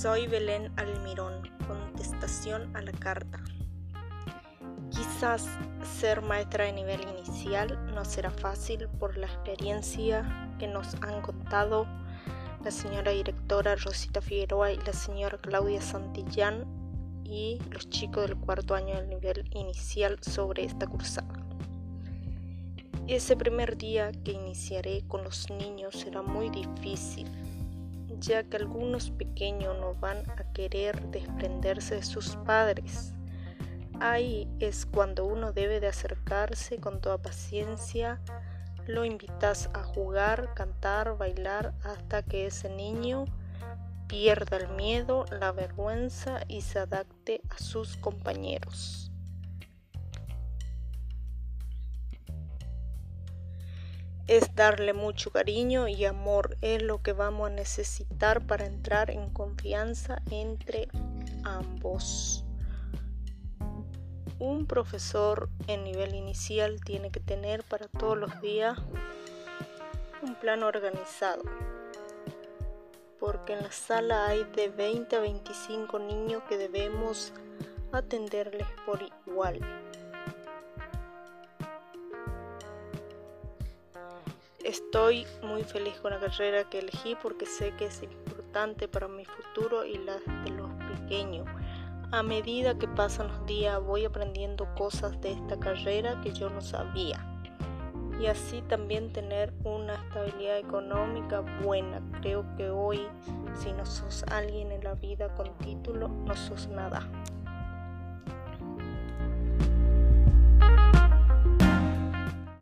Soy Belén Almirón, contestación a la carta. Quizás ser maestra de nivel inicial no será fácil por la experiencia que nos han contado la señora directora Rosita Figueroa y la señora Claudia Santillán y los chicos del cuarto año del nivel inicial sobre esta cursada. Ese primer día que iniciaré con los niños será muy difícil, ya que algunos pequeños no van a querer desprenderse de sus padres. Ahí es cuando uno debe de acercarse con toda paciencia, lo invitas a jugar, cantar, bailar hasta que ese niño pierda el miedo, la vergüenza y se adapte a sus compañeros. Es darle mucho cariño y amor, es lo que vamos a necesitar para entrar en confianza entre ambos. Un profesor en nivel inicial tiene que tener para todos los días un plan organizado porque en la sala hay de 20 a 25 niños que debemos atenderles por igual. Estoy muy feliz con la carrera que elegí porque sé que es importante para mi futuro y la de los pequeños. A medida que pasan los días voy aprendiendo cosas de esta carrera que yo no sabía y así también tener una estabilidad económica buena. Creo que hoy si no sos alguien en la vida con título, no sos nada.